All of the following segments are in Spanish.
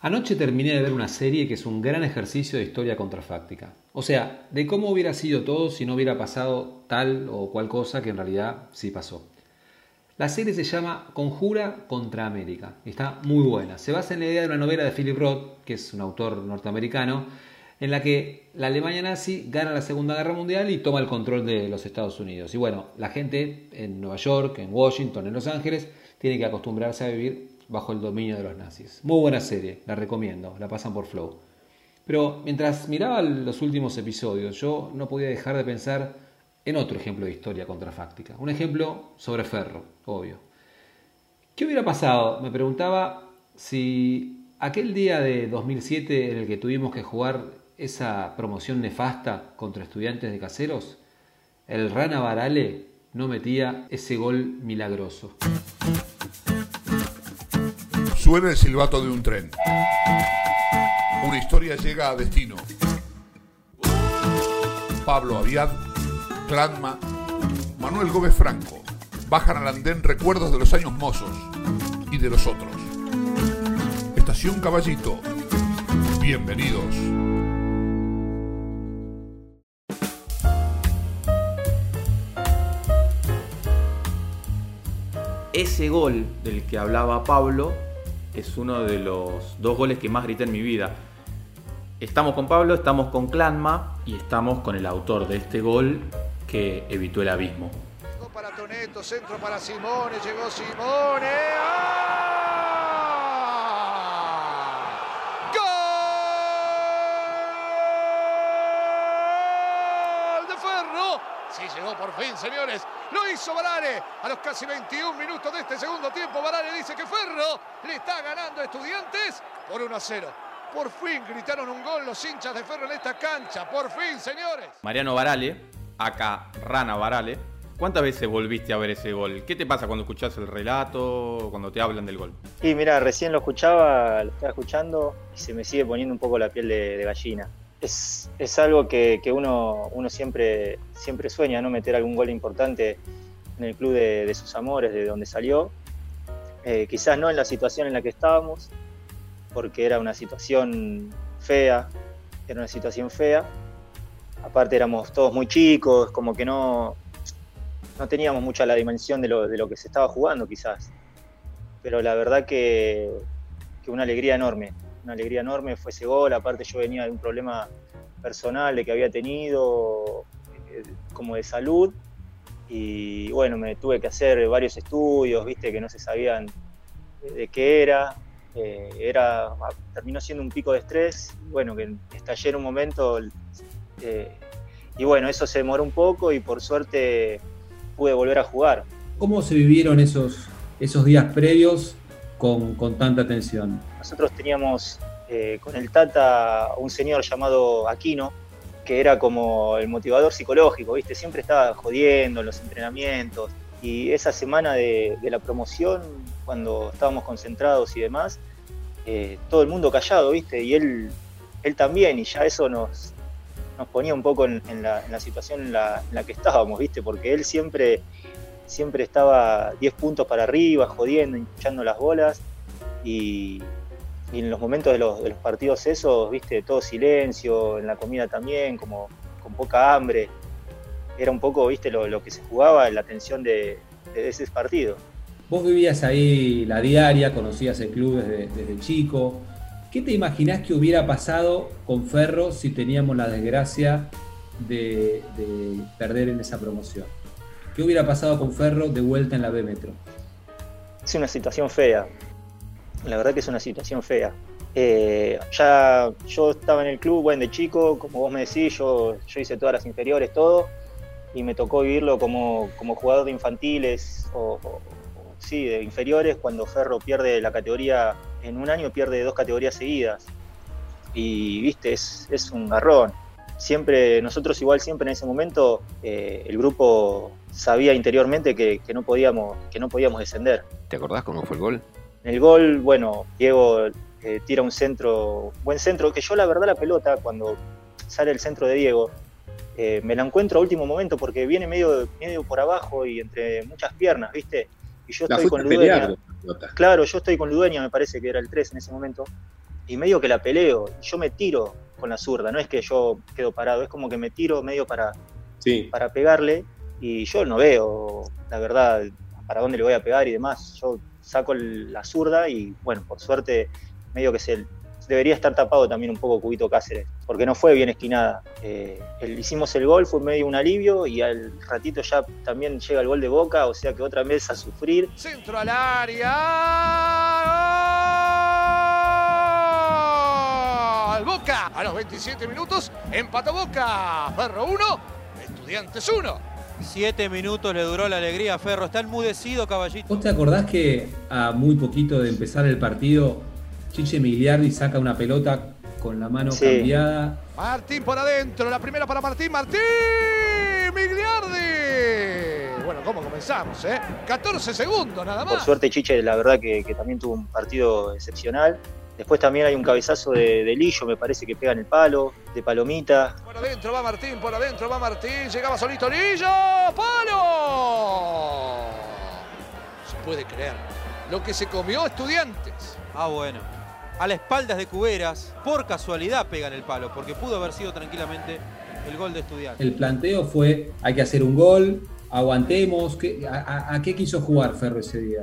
Anoche terminé de ver una serie que es un gran ejercicio de historia contrafáctica. O sea, de cómo hubiera sido todo si no hubiera pasado tal o cual cosa que en realidad sí pasó. La serie se llama Conjura contra América está muy buena. Se basa en la idea de una novela de Philip Roth, que es un autor norteamericano, en la que la Alemania nazi gana la Segunda Guerra Mundial y toma el control de los Estados Unidos. Y bueno, la gente en Nueva York, en Washington, en Los Ángeles, tiene que acostumbrarse a vivir bajo el dominio de los nazis. Muy buena serie, la recomiendo, la pasan por Flow. Pero mientras miraba los últimos episodios, yo no podía dejar de pensar en otro ejemplo de historia contrafáctica. Un ejemplo sobre Ferro, obvio. ¿Qué hubiera pasado? Me preguntaba si aquel día de 2007 en el que tuvimos que jugar esa promoción nefasta contra estudiantes de caseros, el Rana Barale no metía ese gol milagroso. Suena el silbato de un tren. Una historia llega a destino. Pablo Aviad, Clanma, Manuel Gómez Franco bajan al andén recuerdos de los años mozos y de los otros. Estación Caballito. Bienvenidos. Ese gol del que hablaba Pablo es uno de los dos goles que más grité en mi vida. Estamos con Pablo, estamos con Clanma y estamos con el autor de este gol que evitó el abismo. Para Toneto, centro para Simone, llegó Simone. ¡Ah! ¡Gol de Ferro! Sí, llegó por fin, señores. Lo hizo Varane. A los casi 21 minutos de este segundo tiempo, Varane dice que Ferro le está ganando a Estudiantes por 1 a 0. Por fin gritaron un gol los hinchas de Ferro en esta cancha. Por fin, señores. Mariano Varale, acá Rana Varale. ¿Cuántas veces volviste a ver ese gol? ¿Qué te pasa cuando escuchás el relato, cuando te hablan del gol? Y mira, recién lo escuchaba, lo estaba escuchando y se me sigue poniendo un poco la piel de, de gallina. Es, es, algo que, que, uno, uno siempre, siempre sueña, ¿no? Meter algún gol importante en el club de, de sus amores, de donde salió. Eh, quizás no en la situación en la que estábamos, porque era una situación fea, era una situación fea. Aparte éramos todos muy chicos, como que no, no teníamos mucha la dimensión de lo, de lo, que se estaba jugando quizás. Pero la verdad que, que, una alegría enorme, una alegría enorme fue ese gol. Aparte yo venía de un problema personal de que había tenido eh, como de salud y bueno, me tuve que hacer varios estudios, viste, que no se sabían de qué era. Eh, era terminó siendo un pico de estrés, bueno, que estallé en un momento eh, y bueno, eso se demoró un poco y por suerte pude volver a jugar. ¿Cómo se vivieron esos, esos días previos con, con tanta tensión? Nosotros teníamos eh, con el Tata un señor llamado Aquino, que era como el motivador psicológico, ¿viste? Siempre estaba jodiendo en los entrenamientos. Y esa semana de, la promoción, cuando estábamos concentrados y demás, eh, todo el mundo callado, ¿viste? Y él, él también, y ya eso nos, nos ponía un poco en, la, situación en la, en la, que estábamos, ¿viste? Porque él siempre, siempre estaba 10 puntos para arriba, jodiendo, hinchando las bolas, y, y en los momentos de los, de los, partidos esos, ¿viste? Todo silencio, en la comida también, como con poca hambre. Era un poco, ¿viste? Lo, lo que se jugaba, la tensión de, de, ese partido. Vos vivías ahí la diaria, conocías el club desde, desde chico. ¿Qué te imaginás que hubiera pasado con Ferro si teníamos la desgracia de, de, perder en esa promoción? ¿Qué hubiera pasado con Ferro de vuelta en la B Metro? Es una situación fea. La verdad que es una situación fea. Eh, ya yo estaba en el club, bueno, de chico, como vos me decís, yo, yo hice todas las inferiores, todo, y me tocó vivirlo como, como jugador de infantiles o, sí, de inferiores, cuando Ferro pierde la categoría, en un año pierde dos categorías seguidas. Y viste, es, es un garrón. Siempre, nosotros igual siempre en ese momento, eh, el grupo sabía interiormente que, no podíamos, que no podíamos descender. ¿Te acordás cómo fue el gol? En el gol, bueno, Diego eh, tira un centro, buen centro, que yo la verdad la pelota, cuando sale el centro de Diego, eh, me la encuentro a último momento porque viene medio, medio por abajo y entre muchas piernas, ¿viste? Y yo estoy con Ludueña. Claro, yo estoy con Ludueña, me parece que era el 3 en ese momento. y medio que la peleo. Yo me tiro con la zurda, no es que yo quedo parado, es como que me tiro medio para, Sí. para pegarle y yo no veo, la verdad, para dónde le voy a pegar y demás. Yo saco la zurda y bueno, por suerte medio que se debería estar tapado también un poco Cubito Cáceres, porque no fue bien esquinada. Eh, el- hicimos el gol, fue medio un alivio y al ratito ya también llega el gol de Boca, o sea que otra vez a sufrir. Centro al área. Al Boca. A los 27 minutos empató Boca. Ferro 1, Estudiantes 1. Siete minutos le duró la alegría a Ferro. Está enmudecido, caballito. ¿Vos te acordás que a muy poquito de empezar el partido, Chiche Migliardi saca una pelota con la mano Sí. cambiada? Martín por adentro. La primera para Martín. Martín Migliardi. Bueno, ¿cómo comenzamos? Eh? 14 segundos nada Por más. suerte Chiche, la verdad que, que también tuvo un partido excepcional. Después también hay un cabezazo de, de Lillo, me parece que pega en el palo, de Palomita. Por adentro va Martín, por adentro va Martín, llegaba solito Lillo, ¡palo! Se puede creer. Lo que se comió estudiantes. Ah, bueno. A las espaldas de Cuberas, por casualidad pegan el palo, porque pudo haber sido tranquilamente el gol de estudiantes. El planteo fue, hay que hacer un gol, aguantemos. ¿Qué- a, a- a qué quiso jugar Ferro ese día?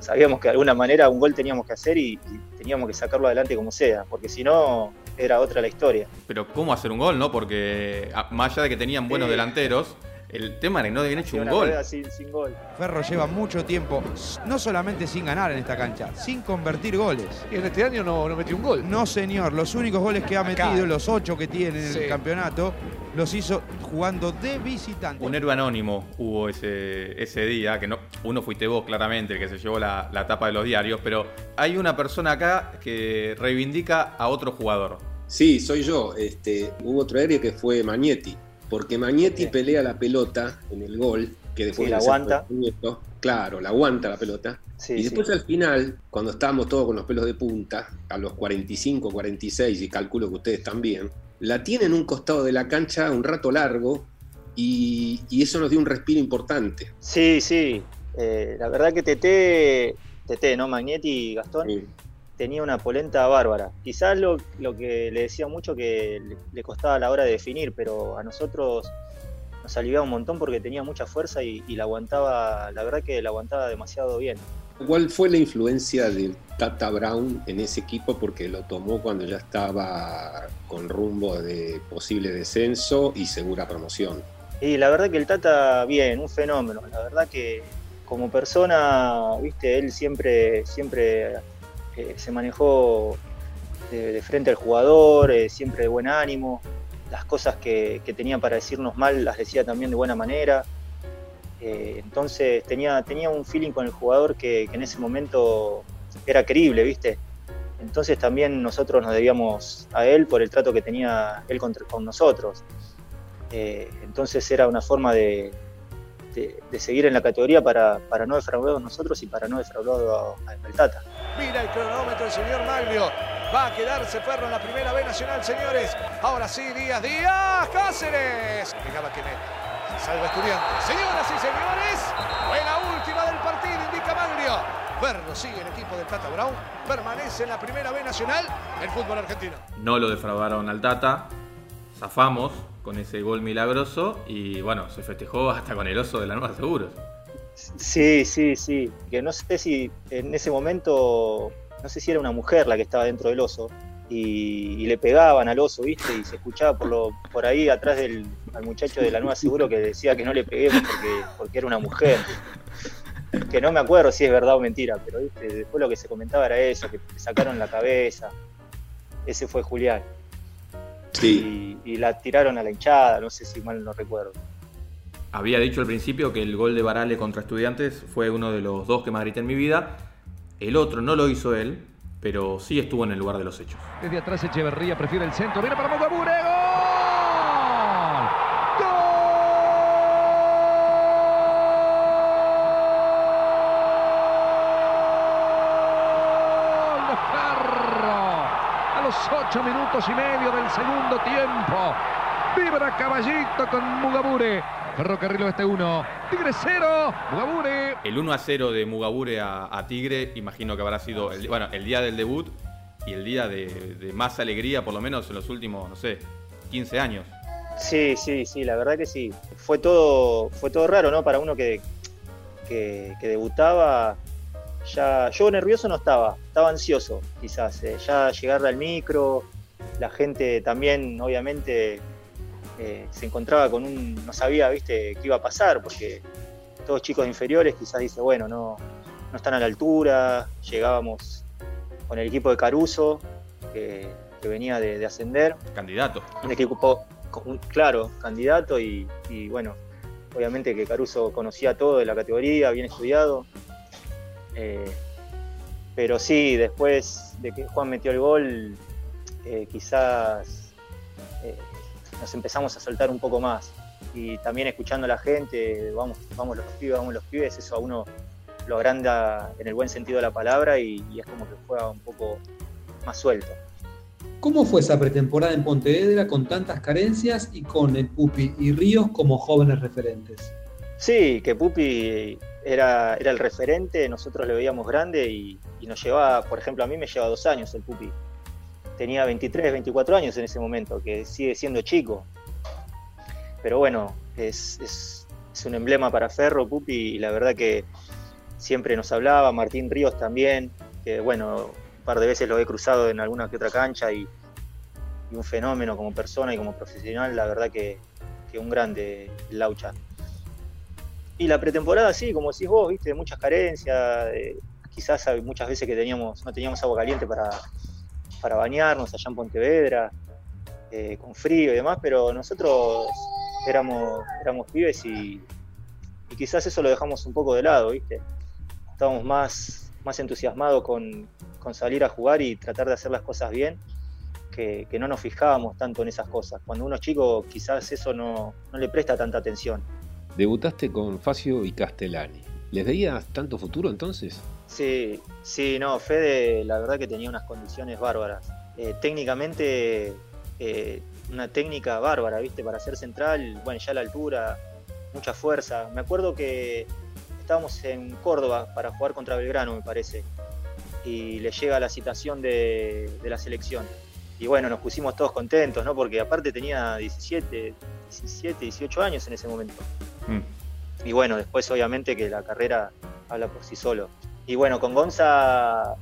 Sabíamos que de alguna manera un gol teníamos que hacer y, y teníamos que sacarlo adelante como sea, porque si no era otra la historia. Pero ¿cómo hacer un gol, no? Porque más allá de que tenían buenos Sí. delanteros, el tema era que no habían hecho un gol. rueda sin, sin gol. Ferro lleva mucho tiempo, no solamente sin ganar en esta cancha, sin convertir goles. Y en este año no, no metió un gol. No, señor, los únicos goles que ha Acá. metido, los ocho que tiene en Sí. el campeonato, los hizo jugando de visitante. Un héroe anónimo hubo ese, ese día, que no, uno fuiste vos claramente, el que se llevó la, la tapa de los diarios, pero hay una persona acá que reivindica a otro jugador. Sí, soy yo. Este, hubo otro aéreo que fue Magnetti, porque Magnetti pelea la pelota en el gol, que después Sí, la aguanta. Claro, la aguanta la pelota. Sí, y sí. después al final, cuando estábamos todos con los pelos de punta, a los 45, 46, y calculo que ustedes también, la tiene en un costado de la cancha un rato largo y, y eso nos dio un respiro importante. Sí, sí. Eh, la verdad que TT, TT, ¿no? Magnetti y Gastón, Sí. Tenía una polenta bárbara. Quizás lo, lo que le decía mucho que le, le costaba a la hora de definir, pero a nosotros nos aliviaba un montón porque tenía mucha fuerza y, y la aguantaba, la verdad que la aguantaba demasiado bien. ¿Cuál fue la influencia del Tata Brown en ese equipo? Porque lo tomó cuando ya estaba con rumbo de posible descenso y segura promoción. Y la verdad que el Tata, bien, un fenómeno. La verdad que como persona, viste, él siempre, siempre se manejó de, frente al jugador, eh, siempre de buen ánimo. Las cosas que, tenía para decirnos mal las decía también de buena manera. Eh, entonces tenía, tenía un feeling con el jugador que, en ese momento era creíble, ¿viste? Entonces también nosotros nos debíamos a él por el trato que tenía él con, con nosotros. Eh, entonces era una forma de, de- seguir en la categoría para, para no defraudar nosotros y para no defraudar a- al Tata. Mira el cronómetro el señor Maglio. Va a quedarse Ferro en la primera B nacional, señores. Ahora sí, Díaz, Díaz, Cáceres. Pegaba que me salva estudiantes. Señoras y señores, fue la última del partido, indica Maglio. Ferro sigue el equipo del Tata Brown. Permanece en la primera B nacional el fútbol argentino. No lo defraudaron al Tata, zafamos con ese gol milagroso y bueno, se festejó hasta con el oso de la Nueva Seguros. Sí, sí, sí. Que no sé si en ese momento, no sé si era una mujer la que estaba dentro del oso y, y le pegaban al oso, ¿viste? Y se escuchaba por, lo, por ahí atrás del al muchacho de la Nueva Seguro que decía que no le peguemos porque, porque era una mujer. Que no me acuerdo si es verdad o mentira, pero ¿viste? después lo que se comentaba era eso, que le sacaron la cabeza. Ese fue Julián. Sí, Y, y la tiraron a la hinchada, no sé si mal no recuerdo. Había dicho al principio que el gol de Barale contra Estudiantes fue uno de los dos que más grité en mi vida. El otro no lo hizo él, pero sí estuvo en el lugar de los hechos. Desde atrás Echeverría prefiere el centro. Viene para Mogabure. ¡Gol! ¡Gol! Ferro! A los ocho minutos y medio del segundo tiempo. Vibra Caballito con Mugabure. Ferrocarril Oeste 1. Tigre 0. Mugabure. El 1 a 0 de Mugabure a, a Tigre, imagino que habrá sido el, bueno, el día del debut y el día de, de más alegría, por lo menos en los últimos, no sé, 15 años. Sí, sí, sí, la verdad que sí. Fue todo, fue todo raro, ¿no? Para uno que, que, que debutaba, ya, yo nervioso no estaba, estaba ansioso, quizás. eh, ya llegar al micro, la gente también, obviamente, eh, se encontraba con un, no sabía, viste, qué iba a pasar, porque todos chicos inferiores quizás dice, bueno, no, no están a la altura, llegábamos con el equipo de Caruso, que, que venía de, de ascender, Candidato. un equipo, claro, candidato y, y, bueno, obviamente que Caruso conocía todo de la categoría, bien estudiado. Eh, pero sí, después de que Juan metió el gol, eh, quizás eh, nos empezamos a soltar un poco más. Y también escuchando a la gente, vamos, vamos los pibes, vamos los pibes, eso a uno lo agranda en el buen sentido de la palabra y, y es como que juega un poco más suelto. ¿Cómo fue esa pretemporada en Pontevedra con tantas carencias y con el Pupi y Ríos como jóvenes referentes? Sí, que Pupi era, era el referente, nosotros le veíamos grande y, y nos llevaba, por ejemplo, a mí me lleva dos años el Pupi. Tenía 23, 24 años en ese momento, que sigue siendo chico. Pero bueno, es, es- un emblema para Ferro, Pupi, y la verdad que siempre nos hablaba, Martín Ríos también, que bueno, un par de veces lo he cruzado en alguna que otra cancha y, y un fenómeno como persona y como profesional, la verdad que, que un grande Laucha. Y la pretemporada, sí, como decís vos, viste, muchas carencias. eh, quizás muchas veces que teníamos, no teníamos agua caliente para, para bañarnos allá en Pontevedra, eh, con frío y demás, pero nosotros éramos, éramos pibes y, quizás eso lo dejamos un poco de lado, viste. Estábamos más, más entusiasmados con, con salir a jugar y tratar de hacer las cosas bien, que, que no nos fijábamos tanto en esas cosas. Cuando uno es chico, quizás eso no, no le presta tanta atención. Debutaste con Facio y Castellani. ¿Les veías tanto futuro entonces? Sí, sí, no, Fede la verdad que tenía unas condiciones bárbaras. Eh, técnicamente, eh, una técnica bárbara, ¿viste? Para ser central, bueno, ya la altura, mucha fuerza. Me acuerdo que estábamos en Córdoba para jugar contra Belgrano, me parece, y le llega la citación de, de la selección. Y bueno, nos pusimos todos contentos, ¿no? Porque aparte tenía 17, 17, 18 años en ese momento. Mm. Y bueno, después obviamente que la carrera habla por sí solo. Y bueno, con Gonza...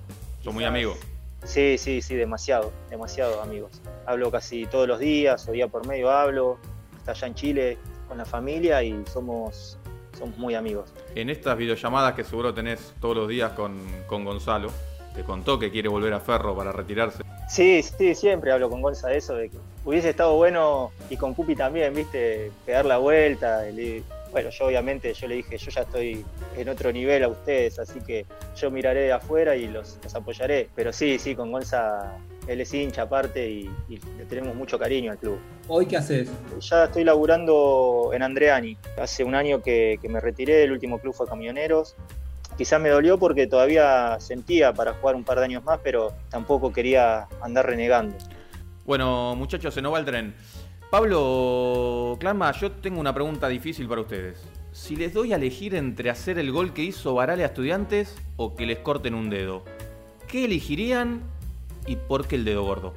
Son muy amigos. Sí, sí, sí, demasiado, demasiado amigos. Hablo casi todos los días, o día por medio hablo. Está allá en Chile con la familia y somos, somos muy amigos. En estas videollamadas que seguro tenés todos los días con, con Gonzalo, te contó que quiere volver a Ferro para retirarse. Sí, sí, siempre hablo con Gonza de eso, de que hubiese estado bueno, y con Pupi también, viste, pegar la vuelta. le- bueno, yo obviamente, yo le dije, yo ya estoy en otro nivel a ustedes, así que yo miraré de afuera y los, los apoyaré. Pero sí, sí, con Gonza, él es hincha aparte y, y le tenemos mucho cariño al club. ¿Hoy qué haces? Ya estoy laburando en Andreani. Hace un año que, que me retiré, el último club fue Camioneros. Quizás me dolió porque todavía sentía para jugar un par de años más, pero tampoco quería andar renegando. Bueno, muchachos, se nos va el tren. Pablo Clanma, yo tengo una pregunta difícil para ustedes. Si les doy a elegir entre hacer el gol que hizo Varale a Estudiantes o que les corten un dedo, ¿qué elegirían y por qué el dedo gordo?